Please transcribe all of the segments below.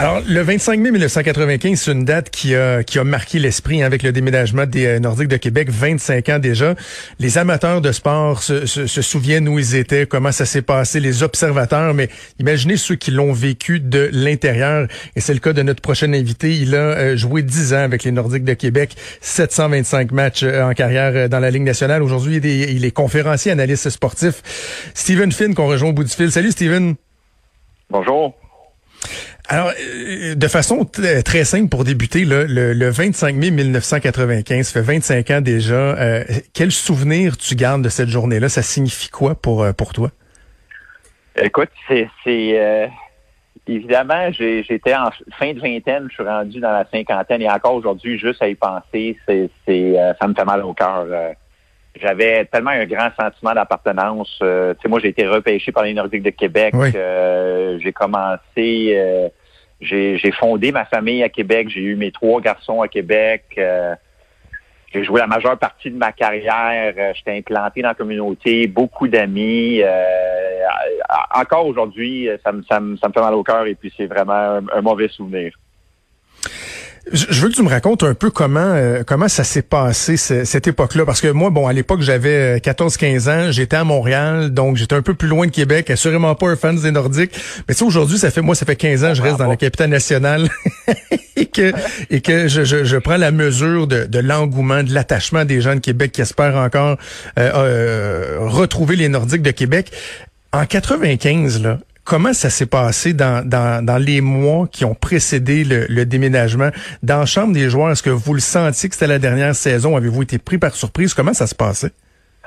Alors, le 25 mai 1995, c'est une date qui a, qui a marqué l'esprit hein, avec le déménagement des euh, Nordiques de Québec, 25 ans déjà. Les amateurs de sport se, se, se souviennent où ils étaient, comment ça s'est passé, les observateurs, mais imaginez ceux qui l'ont vécu de l'intérieur. Et c'est le cas de notre prochain invité. Il a euh, joué 10 ans avec les Nordiques de Québec, 725 matchs euh, en carrière dans la Ligue nationale. Aujourd'hui, il, il, est conférencier, analyste sportif. Stephen Finn, qu'on rejoint au bout du fil. Salut, Stephen. Bonjour. Alors, euh, de façon très simple pour débuter, là, le, 25 mai 1995, ça fait 25 ans déjà. Euh, quel souvenir tu gardes de cette journée-là? Ça signifie quoi pour, euh, pour toi? Écoute, c'est... évidemment, j'étais en fin de vingtaine, je suis rendu dans la cinquantaine et encore aujourd'hui, juste à y penser, c'est, ça me fait mal au cœur j'avais tellement un grand sentiment d'appartenance. tu sais, moi, j'ai été repêché par les Nordiques de Québec. j'ai commencé j'ai fondé ma famille à Québec. J'ai eu mes trois garçons à Québec. Euh, j'ai joué la majeure partie de ma carrière. Euh, j'étais implanté dans la communauté, beaucoup d'amis. Euh, encore aujourd'hui, ça me, ça, me, ça me fait mal au cœur et puis c'est vraiment un mauvais souvenir. Je veux que tu me racontes un peu comment euh, comment ça s'est passé cette époque-là. Parce que moi bon à l'époque j'avais 14-15 ans, j'étais à Montréal donc j'étais un peu plus loin de Québec, assurément pas un fan des Nordiques, mais tu aujourd'hui ça fait moi ça fait 15 ans je reste dans la capitale nationale. Et que et que je, je, prends la mesure de, de l'engouement, de l'attachement des gens de Québec qui espèrent encore euh, euh, retrouver les Nordiques de Québec. En 95 là, Comment ça s'est passé dans, dans, dans, les mois qui ont précédé le, déménagement? Dans la chambre des joueurs, est-ce que vous le sentiez que c'était la dernière saison? Avez-vous été pris par surprise? Comment ça se passait?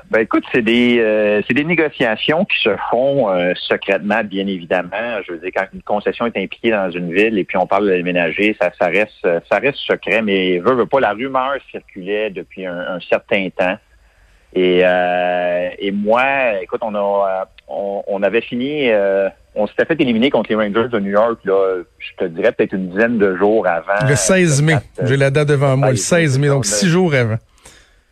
Ben écoute, c'est des euh, c'est des négociations qui se font euh, secrètement, bien évidemment. Je veux dire, quand une concession est impliquée dans une ville et puis on parle de déménager, ça, ça reste ça reste secret, mais veut, veut pas, la rumeur circulait depuis un, certain temps. Et, euh, et moi, écoute, on a on, avait fini on s'était fait éliminer contre les Rangers de New York, là, je te dirais peut-être une dizaine de jours avant. Le 16 mai. J'ai la date devant moi, le 16 mai, donc six jours avant.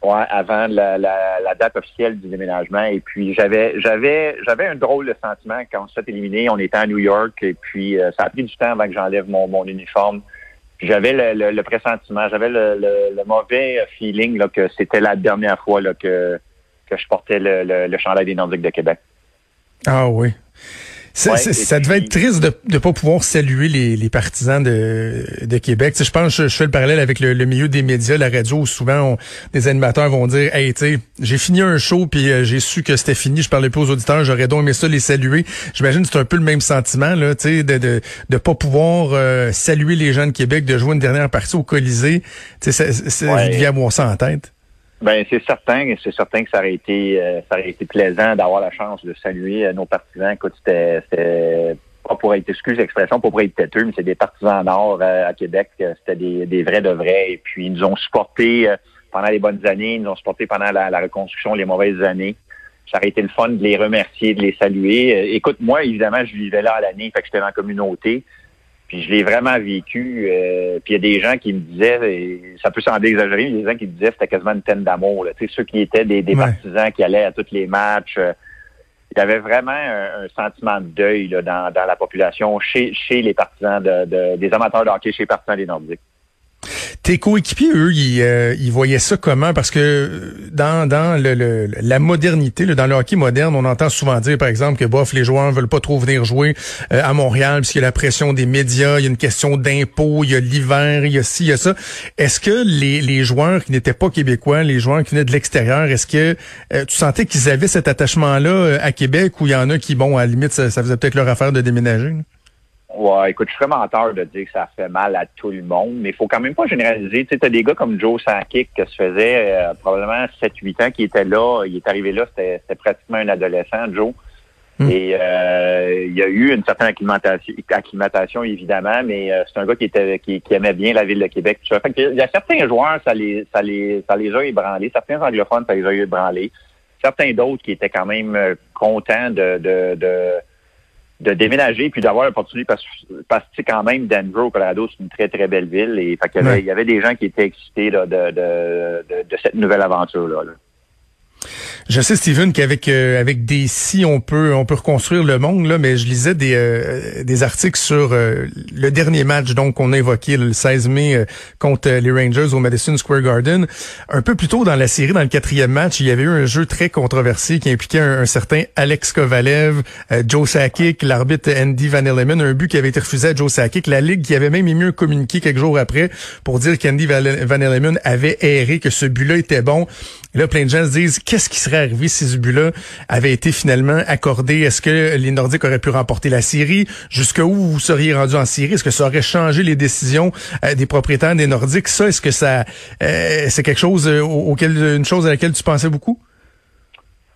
Ouais, avant la, la, date officielle du déménagement. Et puis j'avais j'avais j'avais un drôle de sentiment quand on s'est fait éliminer. On était à New York et puis euh, ça a pris du temps avant que j'enlève mon, mon uniforme. J'avais le, le, pressentiment, j'avais le, le, mauvais feeling là, que c'était la dernière fois là, que, que je portais le, le, chandail des Nordiques de Québec. Ah oui. Ça, devait être triste de ne pas pouvoir saluer les, les partisans de, de Québec. je pense je, je, fais le parallèle avec le, milieu des médias, la radio, où souvent des animateurs vont dire Hey, tu j'ai fini un show puis euh, j'ai su que c'était fini, je parlais pas aux auditeurs, j'aurais donc aimé ça les saluer. J'imagine que c'est un peu le même sentiment, là, tu sais, de, de, de pas pouvoir euh, saluer les gens de Québec, de jouer une dernière partie au Colisée. Tu sais, c'est ouais. avoir ça en tête. Ben c'est certain, c'est certain que ça aurait été euh, ça aurait été plaisant d'avoir la chance de saluer euh, nos partisans. Écoute, c'était pas pour être excuse l'expression, pas pour être têteux, mais c'est des partisans nord euh, à Québec. C'était des, des vrais de vrais. Et puis ils nous ont supportés pendant les bonnes années, ils nous ont supportés pendant la, la, reconstruction, les mauvaises années. Ça aurait été le fun de les remercier, de les saluer. écoute, moi, évidemment, je vivais là à l'année, fait que j'étais dans la communauté. Puis je l'ai vraiment vécu. Euh, puis il y a des gens qui me disaient, ça peut sembler exagéré, mais il y a des gens qui me disaient que c'était quasiment une peine d'amour. Tu sais, ceux qui étaient des, partisans qui allaient à tous les matchs. Euh, il y avait vraiment un, sentiment de deuil là, dans, dans la population, chez, chez les partisans de, des amateurs de hockey, chez les partisans des Nordiques. Tes coéquipiers, eux, ils, euh, ils, voyaient ça comment? Parce que dans, dans le, la modernité, dans le hockey moderne, on entend souvent dire, par exemple, que bof, les joueurs veulent pas trop venir jouer euh, à Montréal puisqu'il y a la pression des médias, il y a une question d'impôts, il y a l'hiver, il y a ci, il y a ça. Est-ce que les, les joueurs qui n'étaient pas québécois, les joueurs qui venaient de l'extérieur, est-ce que euh, tu sentais qu'ils avaient cet attachement-là à Québec ou il y en a qui, bon, à la limite, ça faisait peut-être leur affaire de déménager? Ouais, écoute, je suis vraiment menteur de dire que ça fait mal à tout le monde, mais il faut quand même pas généraliser. Tu sais, t'as des gars comme Joe Sakic qui se faisait euh, probablement 7-8 ans qui était là. Il est arrivé là, c'était pratiquement un adolescent, Joe. Hmm. Et euh, il y a eu une certaine acclimatation, acclimatation évidemment, mais euh, c'est un gars qui était qui, aimait bien la ville de Québec. Fait il y a certains joueurs, ça les ça les ça les a ébranlés. Certains anglophones, ça les a ébranlés. Certains d'autres qui étaient quand même contents de, de, de de déménager puis d'avoir l'opportunité parce, parce que quand même Denver au Colorado c'est une très très belle ville et fait il y avait des gens qui étaient excités de, de, de, de, cette nouvelle aventure là. Je sais, Steven, qu'avec euh, avec des si, on peut on peut reconstruire le monde, là, mais je lisais des, euh, des articles sur euh, le dernier match donc qu'on a évoqué le 16 mai contre les Rangers au Madison Square Garden. Un peu plus tôt dans la série, dans le quatrième match, il y avait eu un jeu très controversé qui impliquait un, certain Alex Kovalev, Joe Sakic, l'arbitre Andy Van Elleman, un but qui avait été refusé à Joe Sakic. La Ligue qui avait même émis un communiqué quelques jours après pour dire qu'Andy Van Elleman avait erré, que ce but-là était bon. Là, plein de gens se disent, qu'est-ce qui serait arrivé si ce but-là avait été finalement accordé? Est-ce que les Nordiques auraient pu remporter la série? Jusqu'où vous seriez rendu en série? Est-ce que ça aurait changé les décisions euh, des propriétaires des Nordiques? Ça, est-ce que ça, euh, c'est quelque chose euh, auquel, une chose à laquelle tu pensais beaucoup?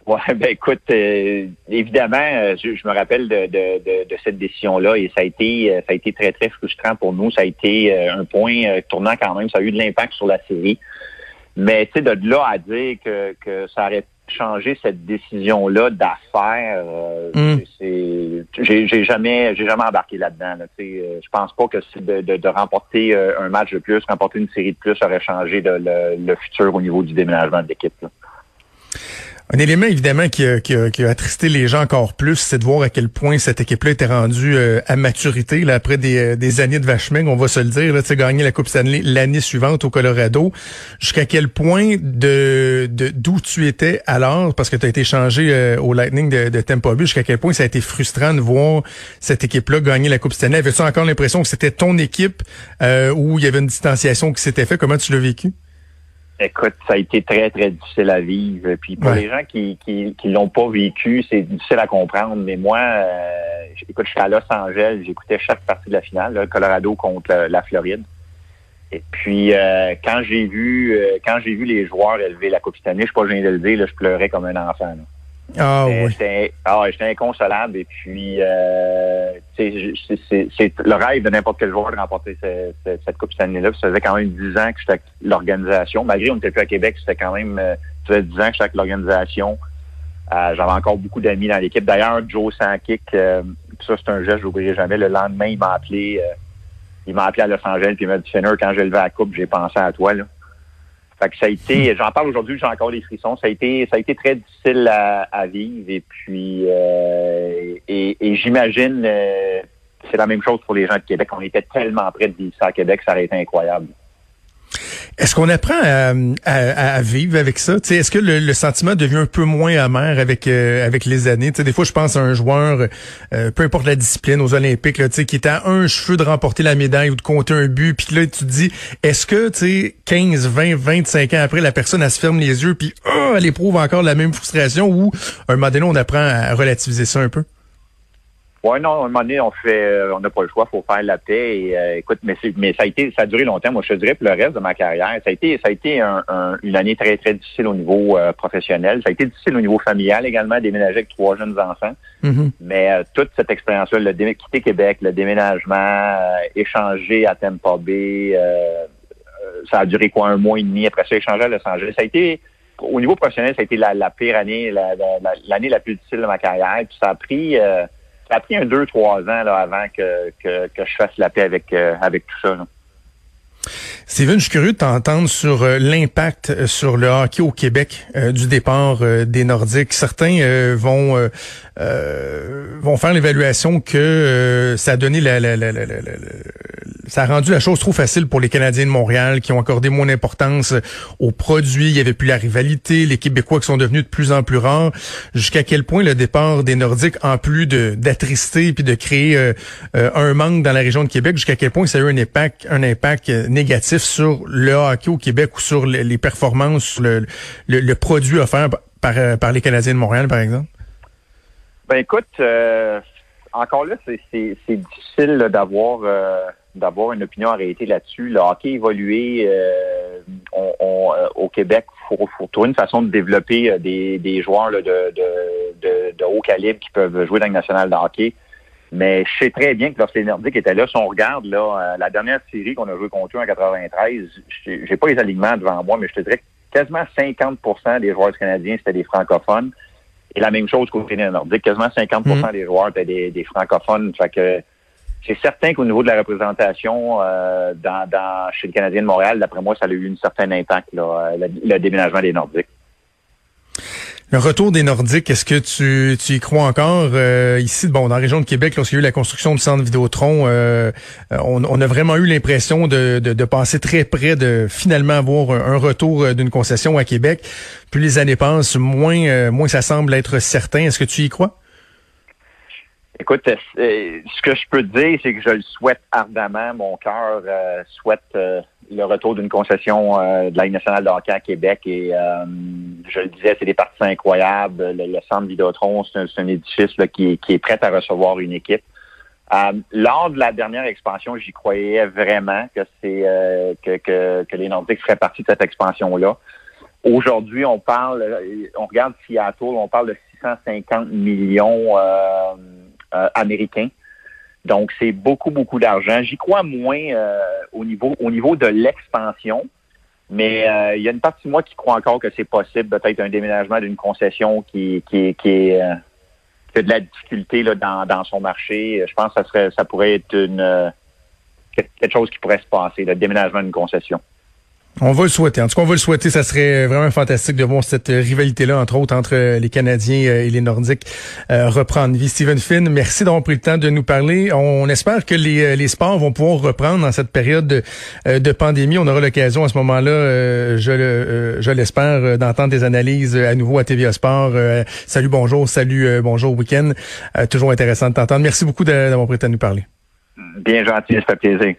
Ouais, ben écoute, évidemment, je, me rappelle de, cette décision-là et ça a été ça a été très très frustrant pour nous. Ça a été un point tournant quand même. Ça a eu de l'impact sur la série. Mais tu sais, de là à dire que, que ça aurait changé cette décision-là d'affaires, euh, mm. j'ai jamais j'ai jamais embarqué là-dedans. Là, euh, je pense pas que de, de, de, remporter euh, un match de plus, remporter une série de plus aurait changé le, le, futur au niveau du déménagement de l'équipe. Un élément évidemment qui a, attristé les gens encore plus, c'est de voir à quel point cette équipe-là était rendue euh, à maturité là, après des, euh, années de vache on va se le dire. Tu gagné la Coupe Stanley l'année suivante au Colorado. Jusqu'à quel point de d'où tu étais alors, parce que tu as été changé euh, au Lightning de, de Tampa Bay, jusqu'à quel point ça a été frustrant de voir cette équipe-là gagner la Coupe Stanley? Avais-tu encore l'impression que c'était ton équipe où il y avait une distanciation qui s'était faite? Comment tu l'as vécu? Écoute, ça a été très, très difficile à vivre. Puis pour les gens qui qui, qui l'ont pas vécu, c'est difficile à comprendre. Mais moi, euh, écoute, je suis à Los Angeles, j'écoutais chaque partie de la finale, là, Colorado contre la, Floride. Et puis euh, quand j'ai vu euh, quand j'ai vu les joueurs élever la Coupe Stanley, je suis pas gêné de le dire, là, je pleurais comme un enfant. Là. Ah oui. Ah, j'étais inconsolable et puis euh, c'est le rêve de n'importe quel joueur de remporter cette, Coupe Stanley-là. Ça faisait quand même dix ans que j'étais avec l'organisation. Malgré qu'on n'était plus à Québec, c'était quand même euh, ça faisait dix ans que j'étais avec l'organisation. Euh, J'avais encore beaucoup d'amis dans l'équipe. D'ailleurs, Joe Sankic, euh, ça c'est un geste, je n'oublierai jamais. Le lendemain, il m'a appelé. Euh, il m'a appelé à Los Angeles puis il m'a dit Finner, quand j'ai levé la coupe, j'ai pensé à toi. Là ça a été, j'en parle aujourd'hui, j'ai encore des frissons. Ça a été, ça a été très difficile à, vivre et puis euh, et, j'imagine euh, c'est la même chose pour les gens de Québec. On était tellement près de vivre ça à Québec, ça aurait été incroyable. Est-ce qu'on apprend à, vivre avec ça? Est-ce que le, sentiment devient un peu moins amer avec euh, avec les années? des fois, je pense à un joueur, euh, peu importe la discipline, aux Olympiques, là, qui est à un cheveu de remporter la médaille ou de compter un but, puis là, tu te dis, est-ce que tu 15, 20, 25 ans après, la personne, elle se ferme les yeux, puis oh, elle éprouve encore la même frustration, ou un moment donné, on apprend à relativiser ça un peu? Oui, non, à un moment donné, on fait, euh, on n'a pas le choix, faut faire la paix. Et, euh, écoute, mais, mais ça a été, ça a duré longtemps. Moi, je te dirais, pour le reste de ma carrière, ça a été, ça a été un, une année très, très difficile au niveau euh, professionnel. Ça a été difficile au niveau familial également, déménager avec trois jeunes enfants. Mm-hmm. Mais toute cette expérience-là, le quitter Québec, le déménagement, échanger à Tampa Bay, ça a duré quoi, un mois et demi. Après ça, échanger à Los Angeles. Ça a été, au niveau professionnel, ça a été la, la pire année, l'année la, plus difficile de ma carrière. Puis ça a pris ça a pris un deux, trois ans là, avant que, que, je fasse la paix avec, euh, avec tout ça. Steven, je suis curieux de t'entendre sur euh, l'impact euh, sur le hockey au Québec du départ des Nordiques. Certains vont vont faire l'évaluation que ça a donné la, la, la, la, ça a rendu la chose trop facile pour les Canadiens de Montréal qui ont accordé moins d'importance aux produits. Il y avait plus la rivalité, les Québécois qui sont devenus de plus en plus rares. Jusqu'à quel point le départ des Nordiques, en plus d'attrister puis de créer euh, euh, un manque dans la région de Québec, jusqu'à quel point ça a eu un impact, un impact négatif sur le hockey au Québec ou sur les performances, le, le, produit offert par, euh, les Canadiens de Montréal, par exemple? Ben écoute, encore là, c'est difficile d'avoir d'avoir une opinion arrêtée là-dessus. Le hockey évolué euh, euh, au Québec, il faut, trouver une façon de développer euh, des, des joueurs de, de, de, haut calibre qui peuvent jouer dans le national de hockey. Mais je sais très bien que lorsque les Nordiques étaient là, si on regarde là, la dernière série qu'on a joué contre eux en 93, j'ai pas les alignements devant moi, mais je te dirais que quasiment 50% des joueurs canadiens, c'était des francophones. Et la même chose qu'au des Nordiques, quasiment 50 mm. des joueurs étaient des, des francophones. Fait que c'est certain qu'au niveau de la représentation euh, dans, dans, chez le Canadien de Montréal, d'après moi, ça a eu un certain impact, là, euh, le, déménagement des Nordiques. Le retour des Nordiques, est-ce que tu, tu y crois encore? Euh, ici, bon, dans la région de Québec, lorsqu'il y a eu la construction du centre Vidéotron, euh, on, on, a vraiment eu l'impression de, de, de, passer très près de finalement avoir un, retour d'une concession à Québec. Plus les années passent, moins, moins ça semble être certain. Est-ce que tu y crois? Écoute, ce que je peux te dire, c'est que je le souhaite ardemment. Mon cœur souhaite le retour d'une concession euh, de la Ligue nationale de à Québec. Et euh, je le disais, c'est des parties incroyables. Le, centre Vidéotron, c'est un, édifice qui, est prêt à recevoir une équipe. Euh, lors de la dernière expansion, j'y croyais vraiment que c'est que, que, les Nordiques feraient partie de cette expansion-là. Aujourd'hui, on parle, on regarde Seattle, on parle de 650 millions américains. Donc, c'est beaucoup, beaucoup d'argent. J'y crois moins euh, au niveau au niveau de l'expansion, mais euh, il y a une partie de moi qui croit encore que c'est possible, peut-être un déménagement d'une concession qui, qui, qui est euh, a de la difficulté là, dans, dans son marché. Je pense que ça serait ça pourrait être une quelque chose qui pourrait se passer, le déménagement d'une concession. On va le souhaiter. En tout cas, on va le souhaiter. Ça serait vraiment fantastique de voir cette rivalité-là, entre autres, entre les Canadiens euh, et les Nordiques euh, reprendre vie. Stephen Finn, merci d'avoir pris le temps de nous parler. On espère que les, euh, les sports vont pouvoir reprendre dans cette période de, pandémie. On aura l'occasion à ce moment-là, je, je l'espère, d'entendre des analyses à nouveau à TVA Sport. salut, bonjour, salut, bonjour, week-end. toujours intéressant de t'entendre. Merci beaucoup d'avoir pris le temps de nous parler. Bien gentil, ça fait plaisir.